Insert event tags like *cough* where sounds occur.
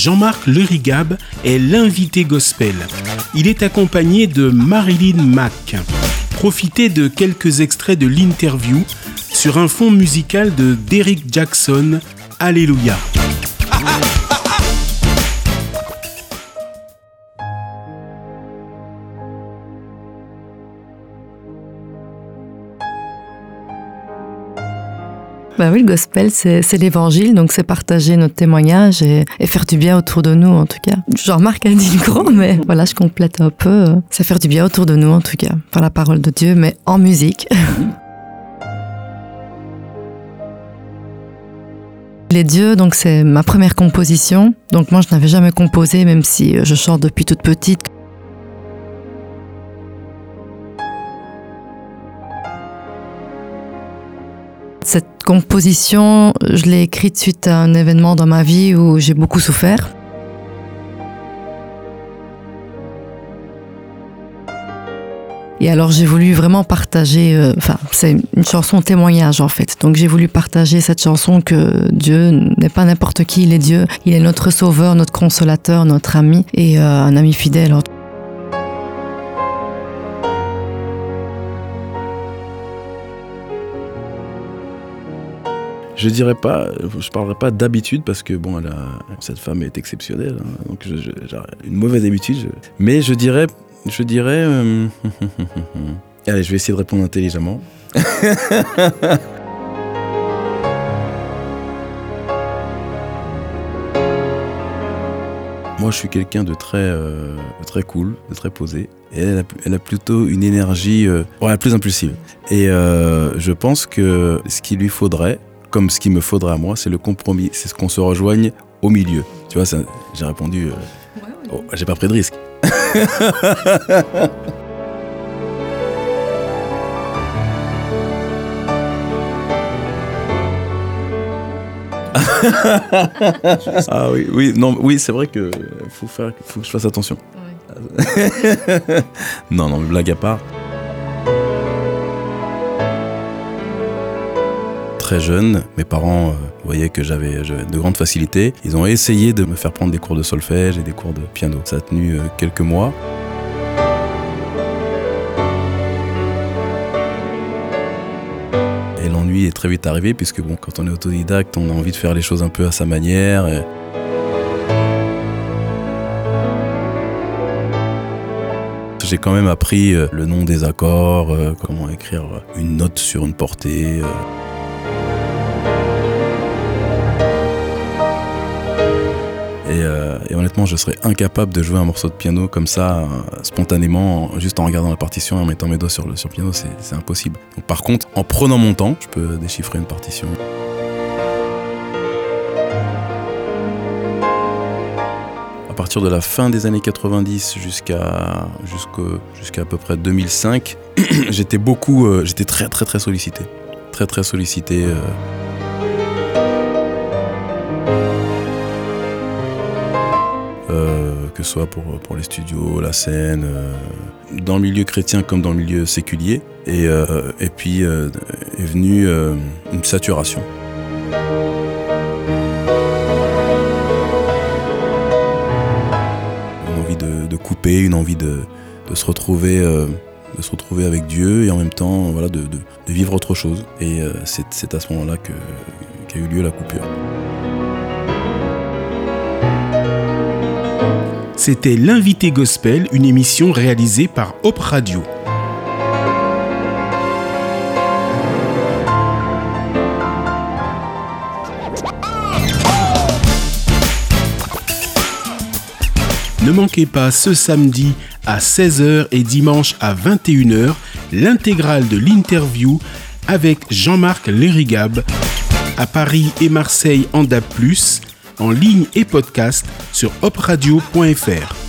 Jean-Marc Lerigab est l'invité gospel. Il est accompagné de Marilyn Mack. Profitez de quelques extraits de l'interview sur un fond musical de Derrick Jackson, Alléluia. Bah oui, le gospel, c'est l'évangile, donc c'est partager notre témoignage et, faire du bien autour de nous, en tout cas. Je remarque un dit gros, mais voilà, je complète un peu. C'est faire du bien autour de nous, en tout cas, par la parole de Dieu, mais en musique. *laughs* Les dieux, donc c'est ma première composition. Donc moi, je n'avais jamais composé, même si je chante depuis toute petite. Cette composition, je l'ai écrite suite à un événement dans ma vie où j'ai beaucoup souffert. Et alors j'ai voulu vraiment partager, euh, enfin c'est une chanson témoignage en fait. Donc j'ai voulu partager cette chanson que Dieu n'est pas n'importe qui, il est Dieu, il est notre sauveur, notre consolateur, notre ami et euh, un ami fidèle. Je dirais pas, je parlerai pas d'habitude parce que bon, cette femme est exceptionnelle, hein. donc une mauvaise habitude. mais je dirais, je dirais, euh, *laughs* allez, je vais essayer de répondre intelligemment. *laughs* Moi, je suis quelqu'un de très, euh, très cool, de très posé. Et elle a, plutôt une énergie euh, plus impulsive. Et je pense que ce qu'il lui faudrait, comme ce qu'il me faudra à moi, c'est le compromis, c'est ce qu'on se rejoigne au milieu. Tu vois, j'ai répondu, euh, oh, j'ai pas pris de risque. *laughs* ah oui, oui, non, oui, c'est vrai que faut faire, faut que je fasse attention. *laughs* non, non, blague à part. Très jeune, mes parents euh, voyaient que j'avais de grandes facilités. Ils ont essayé de me faire prendre des cours de solfège et des cours de piano. Ça a tenu euh, quelques mois. Et l'ennui est très vite arrivé puisque bon, quand on est autodidacte, on a envie de faire les choses un peu à sa manière. J'ai quand même appris euh, le nom des accords, comment écrire une note sur une portée. Euh, et, honnêtement, je serais incapable de jouer un morceau de piano comme ça, euh, spontanément, juste en regardant la partition et en mettant mes doigts sur le, sur piano, c'est impossible. Donc, par contre, en prenant mon temps, je peux déchiffrer une partition. À partir de la fin des années 90 jusqu'à jusqu'à à peu près 2005, *clears throat* j'étais beaucoup, euh, j'étais très très très sollicité, très très sollicité. Que ce soit pour, les studios, la scène, euh, dans le milieu chrétien comme dans le milieu séculier. Et, euh, et puis euh, est venue une saturation. Une envie de, couper, une envie de, de se retrouver de se retrouver avec Dieu et en même temps voilà, de, de, de vivre autre chose. Et c'est à ce moment-là qu'a eu lieu la coupure. C'était l'invité gospel, une émission réalisée par Hop Radio. Ne manquez pas ce samedi à 16h et dimanche à 21h l'intégrale de l'interview avec Jean-Marc Lérigab à Paris et Marseille en DAP+, en ligne et podcast sur opradio.fr.